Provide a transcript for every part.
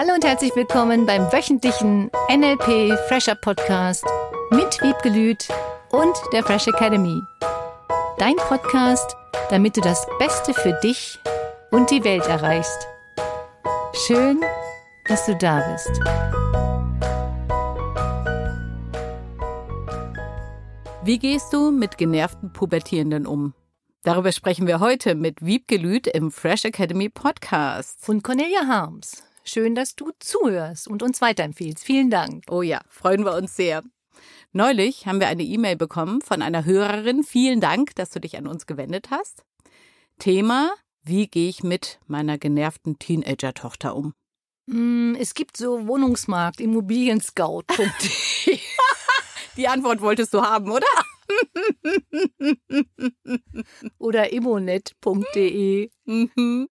Hallo und herzlich willkommen beim wöchentlichen NLP Fresher Podcast mit Wiebgelüt und der Fresh Academy. Dein Podcast, damit du das Beste für dich und die Welt erreichst. Schön, dass du da bist. Wie gehst du mit genervten Pubertierenden um? Darüber sprechen wir heute mit Wiebgelüt im Fresh Academy Podcast. Und Cornelia Harms. Schön, dass du zuhörst und uns weiterempfiehlst. Vielen Dank. Oh ja, freuen wir uns sehr. Neulich haben wir eine E-Mail bekommen von einer Hörerin. Vielen Dank, dass du dich an uns gewendet hast. Thema, wie gehe ich mit meiner genervten Teenager-Tochter um? Mm, es gibt so Wohnungsmarkt, Immobilienscout.de. Die Antwort wolltest du haben, oder? oder immonet.de. Mhm.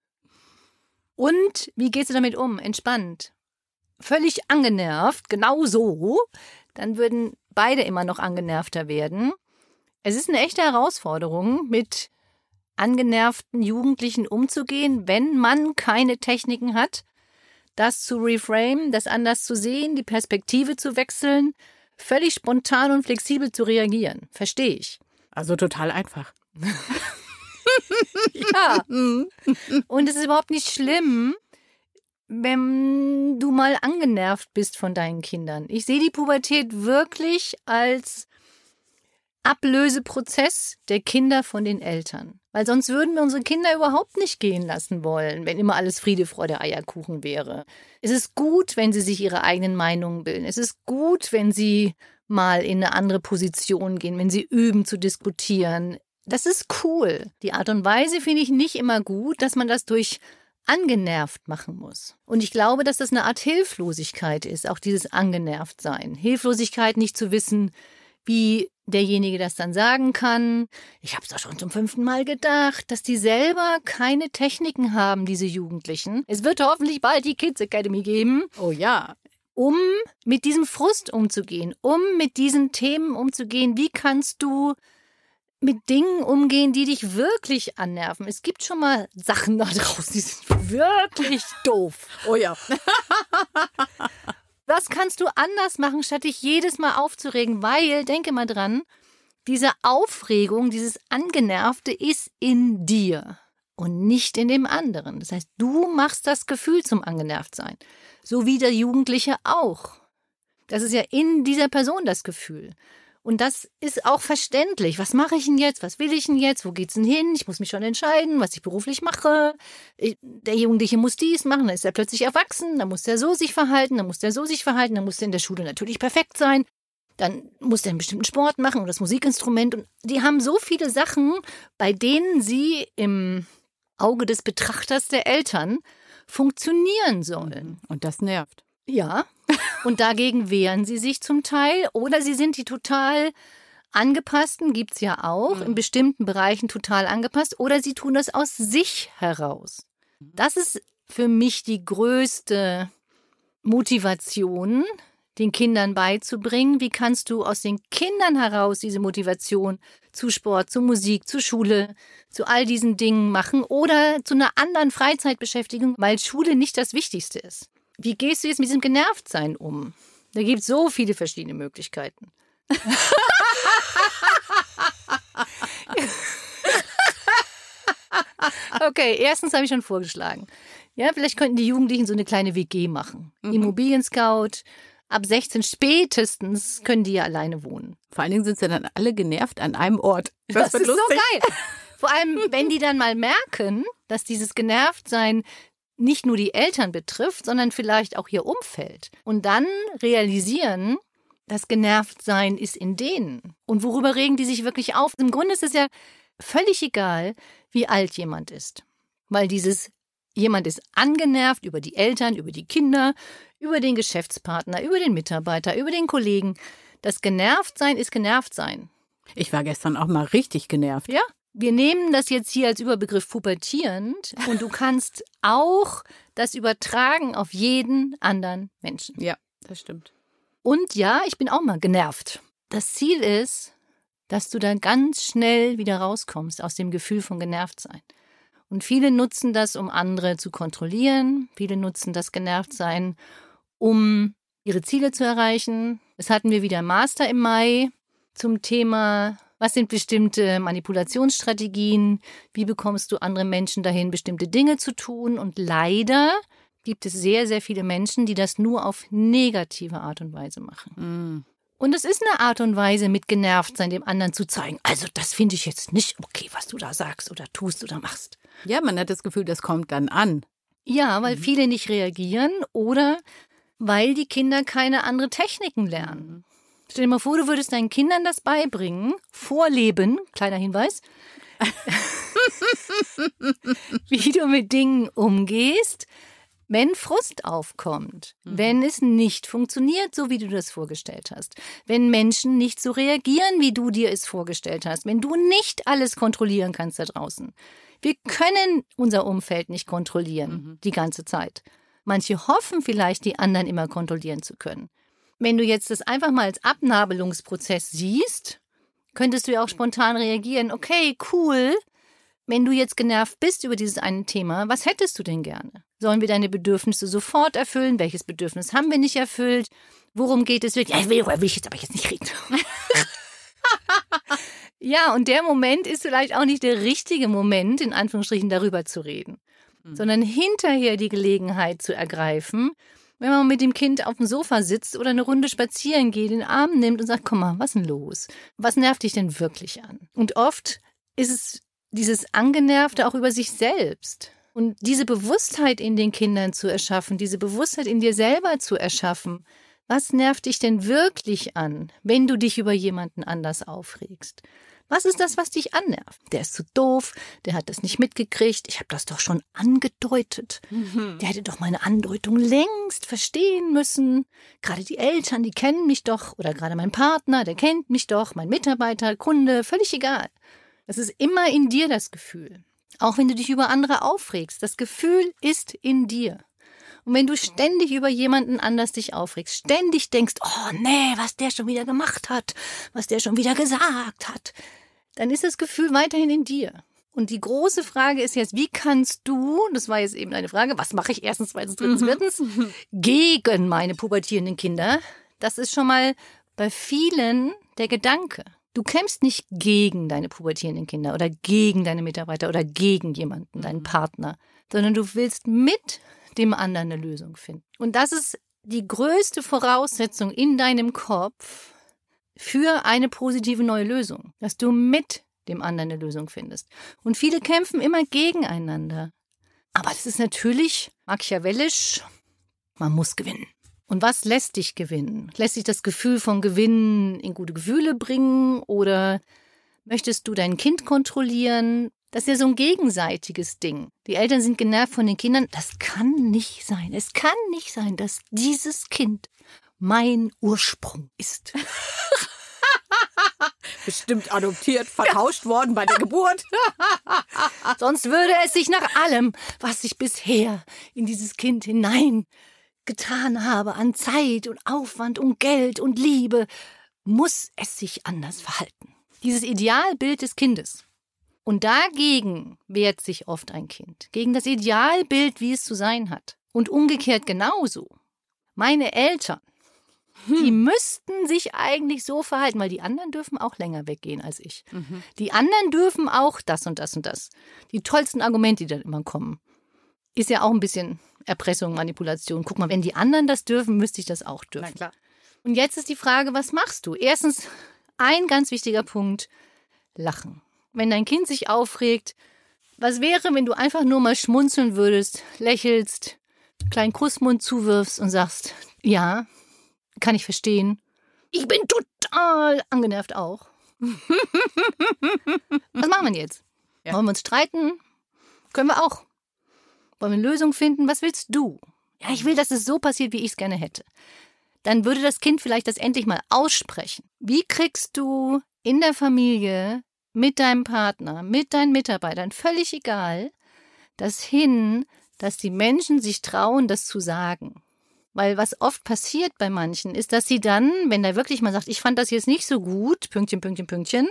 Und wie gehst du damit um? Entspannt. Völlig angenervt, genau so. Dann würden beide immer noch angenervter werden. Es ist eine echte Herausforderung, mit angenervten Jugendlichen umzugehen, wenn man keine Techniken hat, das zu reframe, das anders zu sehen, die Perspektive zu wechseln, völlig spontan und flexibel zu reagieren. Verstehe ich. Also total einfach. ja. Und es ist überhaupt nicht schlimm, wenn du mal angenervt bist von deinen Kindern. Ich sehe die Pubertät wirklich als Ablöseprozess der Kinder von den Eltern. Weil sonst würden wir unsere Kinder überhaupt nicht gehen lassen wollen, wenn immer alles Friede, Freude, Eierkuchen wäre. Es ist gut, wenn sie sich ihre eigenen Meinungen bilden. Es ist gut, wenn sie mal in eine andere Position gehen, wenn sie üben zu diskutieren. Das ist cool. Die Art und Weise finde ich nicht immer gut, dass man das durch angenervt machen muss. Und ich glaube, dass das eine Art Hilflosigkeit ist, auch dieses angenervt sein. Hilflosigkeit, nicht zu wissen, wie derjenige das dann sagen kann. Ich habe es doch schon zum fünften Mal gedacht, dass die selber keine Techniken haben, diese Jugendlichen. Es wird hoffentlich bald die Kids Academy geben. Oh ja. Um mit diesem Frust umzugehen, um mit diesen Themen umzugehen. Wie kannst du mit Dingen umgehen, die dich wirklich annerven. Es gibt schon mal Sachen da draußen, die sind wirklich doof. Oh ja. Was kannst du anders machen, statt dich jedes Mal aufzuregen? Weil, denke mal dran, diese Aufregung, dieses Angenervte ist in dir und nicht in dem anderen. Das heißt, du machst das Gefühl zum Angenervtsein. So wie der Jugendliche auch. Das ist ja in dieser Person das Gefühl. Und das ist auch verständlich. Was mache ich denn jetzt? Was will ich denn jetzt? Wo geht's denn hin? Ich muss mich schon entscheiden, was ich beruflich mache. Der Jugendliche muss dies machen, dann ist er plötzlich erwachsen, dann muss er so sich verhalten, dann muss er so sich verhalten, dann muss er in der Schule natürlich perfekt sein. Dann muss er einen bestimmten Sport machen oder das Musikinstrument. Und die haben so viele Sachen, bei denen sie im Auge des Betrachters der Eltern funktionieren sollen. Und das nervt. Ja, und dagegen wehren sie sich zum Teil oder sie sind die total angepassten, gibt es ja auch, mhm. in bestimmten Bereichen total angepasst oder sie tun das aus sich heraus. Das ist für mich die größte Motivation, den Kindern beizubringen. Wie kannst du aus den Kindern heraus diese Motivation zu Sport, zu Musik, zu Schule, zu all diesen Dingen machen oder zu einer anderen Freizeitbeschäftigung, weil Schule nicht das Wichtigste ist. Wie gehst du jetzt mit diesem Genervtsein um? Da gibt es so viele verschiedene Möglichkeiten. okay, erstens habe ich schon vorgeschlagen. Ja, vielleicht könnten die Jugendlichen so eine kleine WG machen. Mhm. Immobilien-Scout. Ab 16 spätestens können die ja alleine wohnen. Vor allen Dingen sind sie dann alle genervt an einem Ort. Das, das ist lustig. so geil. Vor allem, wenn die dann mal merken, dass dieses Genervtsein nicht nur die Eltern betrifft, sondern vielleicht auch ihr Umfeld. Und dann realisieren, das Genervtsein ist in denen. Und worüber regen die sich wirklich auf? Im Grunde ist es ja völlig egal, wie alt jemand ist. Weil dieses jemand ist angenervt über die Eltern, über die Kinder, über den Geschäftspartner, über den Mitarbeiter, über den Kollegen. Das Genervtsein ist Genervtsein. Ich war gestern auch mal richtig genervt. Ja? Wir nehmen das jetzt hier als Überbegriff pubertierend und du kannst auch das übertragen auf jeden anderen Menschen. Ja, das stimmt. Und ja, ich bin auch mal genervt. Das Ziel ist, dass du dann ganz schnell wieder rauskommst aus dem Gefühl von genervt sein. Und viele nutzen das, um andere zu kontrollieren. Viele nutzen das Genervtsein, um ihre Ziele zu erreichen. Es hatten wir wieder Master im Mai zum Thema, was sind bestimmte Manipulationsstrategien? Wie bekommst du andere Menschen dahin, bestimmte Dinge zu tun? Und leider gibt es sehr, sehr viele Menschen, die das nur auf negative Art und Weise machen. Mm. Und es ist eine Art und Weise, mit genervt sein, dem anderen zu zeigen. Also, das finde ich jetzt nicht okay, was du da sagst oder tust oder machst. Ja, man hat das Gefühl, das kommt dann an. Ja, weil viele nicht reagieren oder weil die Kinder keine andere Techniken lernen. Stell dir mal vor, du würdest deinen Kindern das beibringen, vorleben, kleiner Hinweis, wie du mit Dingen umgehst, wenn Frust aufkommt, wenn es nicht funktioniert, so wie du das vorgestellt hast, wenn Menschen nicht so reagieren, wie du dir es vorgestellt hast, wenn du nicht alles kontrollieren kannst da draußen. Wir können unser Umfeld nicht kontrollieren die ganze Zeit. Manche hoffen vielleicht, die anderen immer kontrollieren zu können. Wenn du jetzt das einfach mal als Abnabelungsprozess siehst, könntest du ja auch spontan reagieren. Okay, cool. Wenn du jetzt genervt bist über dieses eine Thema, was hättest du denn gerne? Sollen wir deine Bedürfnisse sofort erfüllen? Welches Bedürfnis haben wir nicht erfüllt? Worum geht es wirklich? Ja, ich will, will ich jetzt aber jetzt nicht reden. ja, und der Moment ist vielleicht auch nicht der richtige Moment, in Anführungsstrichen darüber zu reden, sondern hinterher die Gelegenheit zu ergreifen, wenn man mit dem Kind auf dem Sofa sitzt oder eine Runde spazieren geht, den Arm nimmt und sagt, komm mal, was ist denn los? Was nervt dich denn wirklich an? Und oft ist es dieses Angenervte auch über sich selbst. Und diese Bewusstheit in den Kindern zu erschaffen, diese Bewusstheit in dir selber zu erschaffen, was nervt dich denn wirklich an, wenn du dich über jemanden anders aufregst? Was ist das, was dich annervt? Der ist zu doof, der hat das nicht mitgekriegt, ich habe das doch schon angedeutet. Der hätte doch meine Andeutung längst verstehen müssen. Gerade die Eltern, die kennen mich doch, oder gerade mein Partner, der kennt mich doch, mein Mitarbeiter, Kunde, völlig egal. Das ist immer in dir das Gefühl. Auch wenn du dich über andere aufregst, das Gefühl ist in dir. Und wenn du ständig über jemanden anders dich aufregst, ständig denkst, oh nee, was der schon wieder gemacht hat, was der schon wieder gesagt hat, dann ist das Gefühl weiterhin in dir. Und die große Frage ist jetzt, wie kannst du, das war jetzt eben eine Frage, was mache ich erstens, zweitens, drittens, viertens, gegen meine pubertierenden Kinder? Das ist schon mal bei vielen der Gedanke. Du kämpfst nicht gegen deine pubertierenden Kinder oder gegen deine Mitarbeiter oder gegen jemanden, deinen Partner, sondern du willst mit dem anderen eine Lösung finden. Und das ist die größte Voraussetzung in deinem Kopf für eine positive neue Lösung, dass du mit dem anderen eine Lösung findest. Und viele kämpfen immer gegeneinander. Aber das ist natürlich machiavellisch. Man muss gewinnen. Und was lässt dich gewinnen? Lässt dich das Gefühl von Gewinnen in gute Gefühle bringen oder möchtest du dein Kind kontrollieren? Das ist ja so ein gegenseitiges Ding. Die Eltern sind genervt von den Kindern. Das kann nicht sein. Es kann nicht sein, dass dieses Kind mein Ursprung ist. Bestimmt adoptiert, vertauscht worden bei der Geburt. Sonst würde es sich nach allem, was ich bisher in dieses Kind hinein getan habe, an Zeit und Aufwand und Geld und Liebe, muss es sich anders verhalten. Dieses Idealbild des Kindes. Und dagegen wehrt sich oft ein Kind. Gegen das Idealbild, wie es zu sein hat. Und umgekehrt genauso. Meine Eltern, die müssten sich eigentlich so verhalten, weil die anderen dürfen auch länger weggehen als ich. Die anderen dürfen auch das und das und das. Die tollsten Argumente, die dann immer kommen. Ist ja auch ein bisschen Erpressung, Manipulation. Guck mal, wenn die anderen das dürfen, müsste ich das auch dürfen. klar. Und jetzt ist die Frage, was machst du? Erstens, ein ganz wichtiger Punkt, lachen. Wenn dein Kind sich aufregt, was wäre, wenn du einfach nur mal schmunzeln würdest, lächelst, kleinen Kussmund zuwirfst und sagst, ja, kann ich verstehen. Ich bin total angenervt auch. was machen wir jetzt? Ja. Wollen wir uns streiten? Können wir auch. Wollen wir eine Lösung finden? Was willst du? Ja, ich will, dass es so passiert, wie ich es gerne hätte. Dann würde das Kind vielleicht das endlich mal aussprechen. Wie kriegst du in der Familie mit deinem Partner, mit deinen Mitarbeitern, völlig egal, das hin, dass die Menschen sich trauen, das zu sagen? Weil was oft passiert bei manchen, ist, dass sie dann, wenn der wirklich mal sagt, ich fand das jetzt nicht so gut, Pünktchen, Pünktchen, Pünktchen,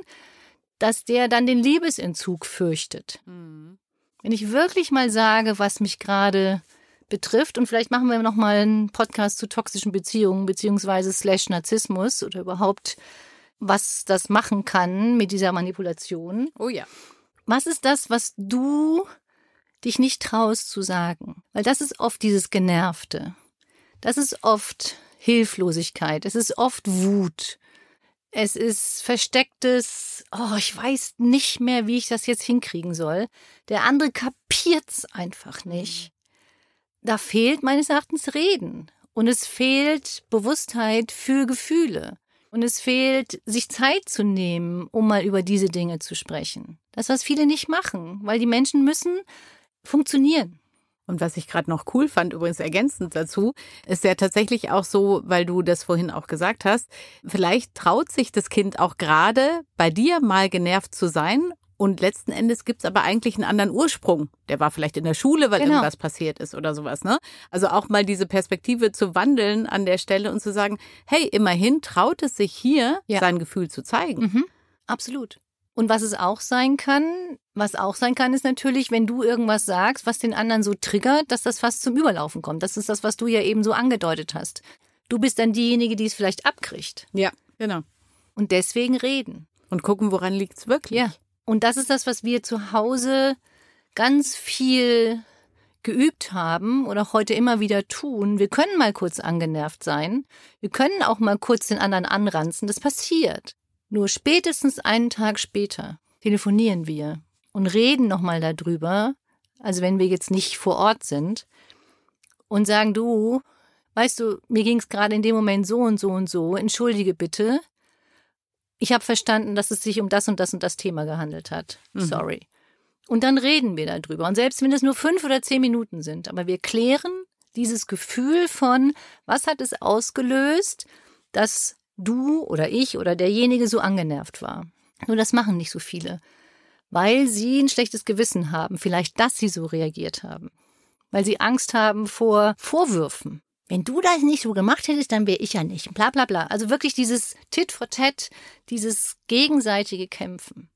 dass der dann den Liebesentzug fürchtet. Mhm. Wenn ich wirklich mal sage, was mich gerade betrifft und vielleicht machen wir noch mal einen Podcast zu toxischen Beziehungen beziehungsweise slash Narzissmus oder überhaupt was das machen kann mit dieser Manipulation. Oh ja. Was ist das, was du dich nicht traust zu sagen? Weil das ist oft dieses Genervte. Das ist oft Hilflosigkeit. Es ist oft Wut. Es ist verstecktes, oh, ich weiß nicht mehr, wie ich das jetzt hinkriegen soll. Der andere kapiert's einfach nicht. Da fehlt meines Erachtens Reden. Und es fehlt Bewusstheit für Gefühle. Und es fehlt, sich Zeit zu nehmen, um mal über diese Dinge zu sprechen. Das, was viele nicht machen, weil die Menschen müssen funktionieren. Und was ich gerade noch cool fand, übrigens ergänzend dazu, ist ja tatsächlich auch so, weil du das vorhin auch gesagt hast, vielleicht traut sich das Kind auch gerade bei dir mal genervt zu sein und letzten Endes gibt's aber eigentlich einen anderen Ursprung. Der war vielleicht in der Schule, weil genau. irgendwas passiert ist oder sowas. Ne? Also auch mal diese Perspektive zu wandeln an der Stelle und zu sagen, hey, immerhin traut es sich hier, ja. sein Gefühl zu zeigen. Mhm. Absolut. Und was es auch sein kann, was auch sein kann, ist natürlich, wenn du irgendwas sagst, was den anderen so triggert, dass das fast zum Überlaufen kommt. Das ist das, was du ja eben so angedeutet hast. Du bist dann diejenige, die es vielleicht abkriegt. Ja, genau. Und deswegen reden. Und gucken, woran liegt's wirklich. Ja. Und das ist das, was wir zu Hause ganz viel geübt haben oder heute immer wieder tun. Wir können mal kurz angenervt sein. Wir können auch mal kurz den anderen anranzen. Das passiert. Nur spätestens einen Tag später telefonieren wir und reden nochmal darüber. Also wenn wir jetzt nicht vor Ort sind und sagen, du, weißt du, mir ging es gerade in dem Moment so und so und so, entschuldige bitte ich habe verstanden, dass es sich um das und das und das Thema gehandelt hat. Mhm. Sorry. Und dann reden wir darüber. Und selbst wenn es nur fünf oder zehn Minuten sind, aber wir klären dieses Gefühl von, was hat es ausgelöst, dass du oder ich oder derjenige so angenervt war. Nur das machen nicht so viele, weil sie ein schlechtes Gewissen haben, vielleicht, dass sie so reagiert haben, weil sie Angst haben vor Vorwürfen wenn du das nicht so gemacht hättest, dann wäre ich ja nicht. Bla bla bla. Also wirklich dieses Tit for Tat, dieses gegenseitige Kämpfen.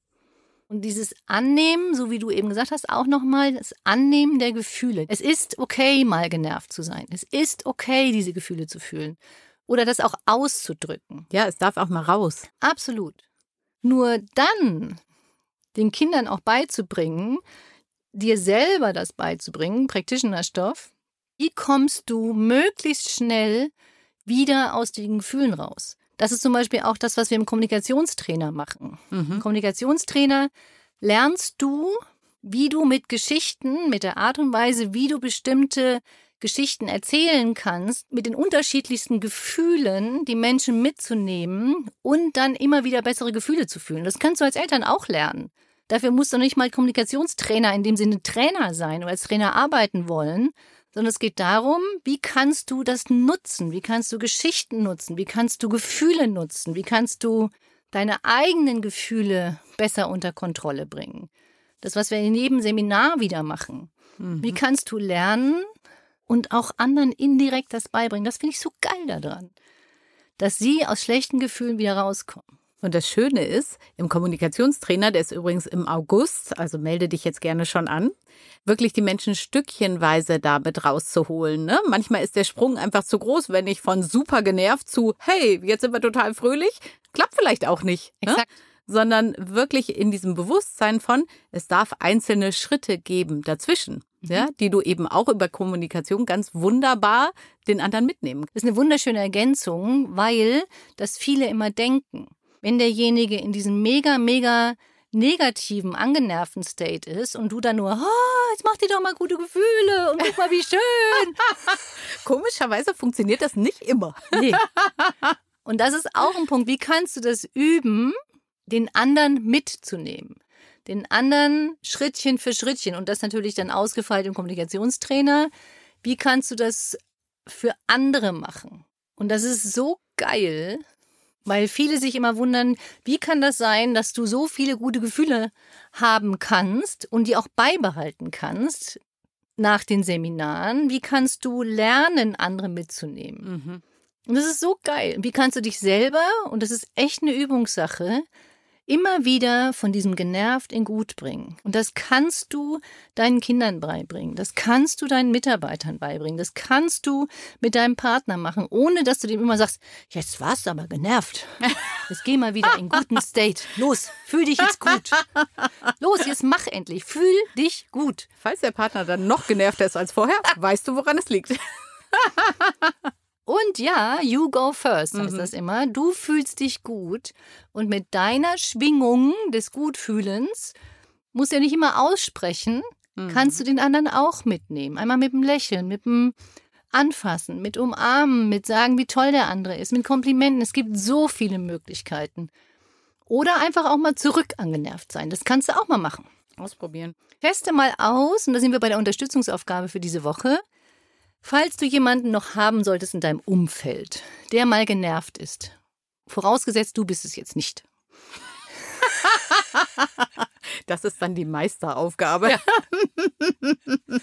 Und dieses Annehmen, so wie du eben gesagt hast, auch nochmal das Annehmen der Gefühle. Es ist okay, mal genervt zu sein. Es ist okay, diese Gefühle zu fühlen. Oder das auch auszudrücken. Ja, es darf auch mal raus. Absolut. Nur dann den Kindern auch beizubringen, dir selber das beizubringen, Practitioner-Stoff, wie kommst du möglichst schnell wieder aus den Gefühlen raus? Das ist zum Beispiel auch das, was wir im Kommunikationstrainer machen. Mhm. Im Kommunikationstrainer lernst du, wie du mit Geschichten, mit der Art und Weise, wie du bestimmte Geschichten erzählen kannst, mit den unterschiedlichsten Gefühlen die Menschen mitzunehmen und dann immer wieder bessere Gefühle zu fühlen. Das kannst du als Eltern auch lernen. Dafür musst du nicht mal Kommunikationstrainer in dem Sinne Trainer sein oder als Trainer arbeiten wollen, sondern es geht darum, wie kannst du das nutzen? Wie kannst du Geschichten nutzen? Wie kannst du Gefühle nutzen? Wie kannst du deine eigenen Gefühle besser unter Kontrolle bringen? Das, was wir in jedem Seminar wieder machen. Mhm. Wie kannst du lernen und auch anderen indirekt das beibringen? Das finde ich so geil daran, dass sie aus schlechten Gefühlen wieder rauskommen. Und das Schöne ist, im Kommunikationstrainer, der ist übrigens im August, also melde dich jetzt gerne schon an, wirklich die Menschen stückchenweise damit rauszuholen. Ne? Manchmal ist der Sprung einfach zu groß, wenn ich von super genervt zu, hey, jetzt sind wir total fröhlich, klappt vielleicht auch nicht. Ne? Exakt. Sondern wirklich in diesem Bewusstsein von, es darf einzelne Schritte geben dazwischen. Mhm. Ja, die du eben auch über Kommunikation ganz wunderbar den anderen mitnehmen. Das ist eine wunderschöne Ergänzung, weil das viele immer denken wenn derjenige in diesem mega, mega negativen, angenervten State ist und du dann nur, oh, jetzt mach dir doch mal gute Gefühle und guck mal, wie schön. Komischerweise funktioniert das nicht immer. Nee. Und das ist auch ein Punkt. Wie kannst du das üben, den anderen mitzunehmen? Den anderen Schrittchen für Schrittchen und das natürlich dann ausgefeilt im Kommunikationstrainer. Wie kannst du das für andere machen? Und das ist so geil, weil viele sich immer wundern, wie kann das sein, dass du so viele gute Gefühle haben kannst und die auch beibehalten kannst nach den Seminaren? Wie kannst du lernen, andere mitzunehmen? Mhm. Und das ist so geil. Wie kannst du dich selber, und das ist echt eine Übungssache, immer wieder von diesem genervt in gut bringen. Und das kannst du deinen Kindern beibringen. Das kannst du deinen Mitarbeitern beibringen. Das kannst du mit deinem Partner machen, ohne dass du dem immer sagst, jetzt warst du aber genervt. Jetzt geh mal wieder in guten State. Los, fühl dich jetzt gut. Los, jetzt mach endlich. Fühl dich gut. Falls der Partner dann noch genervter ist als vorher, weißt du, woran es liegt. Und ja, you go first, heißt mhm. das immer. Du fühlst dich gut. Und mit deiner Schwingung des Gutfühlens musst du ja nicht immer aussprechen, mhm. kannst du den anderen auch mitnehmen. Einmal mit dem Lächeln, mit dem Anfassen, mit Umarmen, mit sagen, wie toll der andere ist, mit Komplimenten. Es gibt so viele Möglichkeiten. Oder einfach auch mal zurück angenervt sein. Das kannst du auch mal machen. Ausprobieren. Teste mal aus, und da sind wir bei der Unterstützungsaufgabe für diese Woche. Falls du jemanden noch haben solltest in deinem Umfeld, der mal genervt ist, vorausgesetzt du bist es jetzt nicht. Das ist dann die Meisteraufgabe. Ja.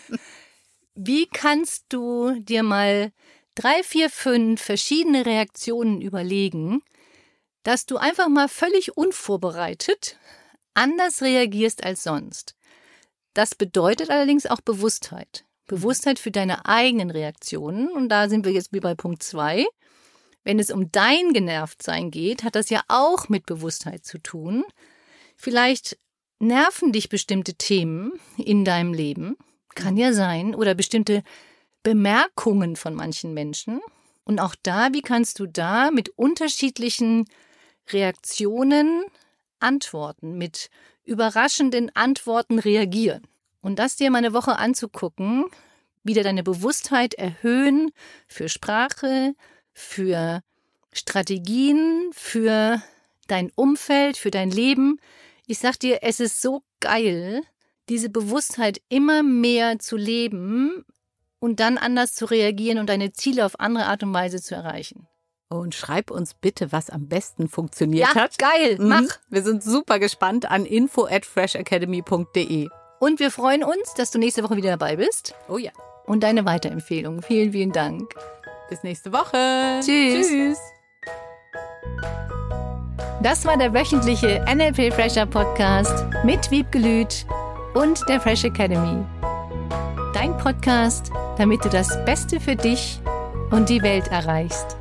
Wie kannst du dir mal drei, vier, fünf verschiedene Reaktionen überlegen, dass du einfach mal völlig unvorbereitet anders reagierst als sonst? Das bedeutet allerdings auch Bewusstheit. Bewusstheit für deine eigenen Reaktionen. Und da sind wir jetzt wie bei Punkt zwei. Wenn es um dein Genervtsein geht, hat das ja auch mit Bewusstheit zu tun. Vielleicht nerven dich bestimmte Themen in deinem Leben. Kann ja sein. Oder bestimmte Bemerkungen von manchen Menschen. Und auch da, wie kannst du da mit unterschiedlichen Reaktionen antworten, mit überraschenden Antworten reagieren? Und das dir mal eine Woche anzugucken, wieder deine Bewusstheit erhöhen für Sprache, für Strategien, für dein Umfeld, für dein Leben. Ich sag dir, es ist so geil, diese Bewusstheit immer mehr zu leben und dann anders zu reagieren und deine Ziele auf andere Art und Weise zu erreichen. Und schreib uns bitte, was am besten funktioniert ja, hat. Geil, mhm. mach. Wir sind super gespannt an info at freshacademy.de. Und wir freuen uns, dass du nächste Woche wieder dabei bist. Oh ja. Und deine Weiterempfehlung. Vielen, vielen Dank. Bis nächste Woche. Tschüss. Tschüss. Das war der wöchentliche NLP Fresher Podcast mit Wiebgelüt und der Fresh Academy. Dein Podcast, damit du das Beste für dich und die Welt erreichst.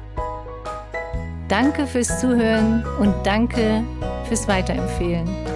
Danke fürs Zuhören und danke fürs Weiterempfehlen.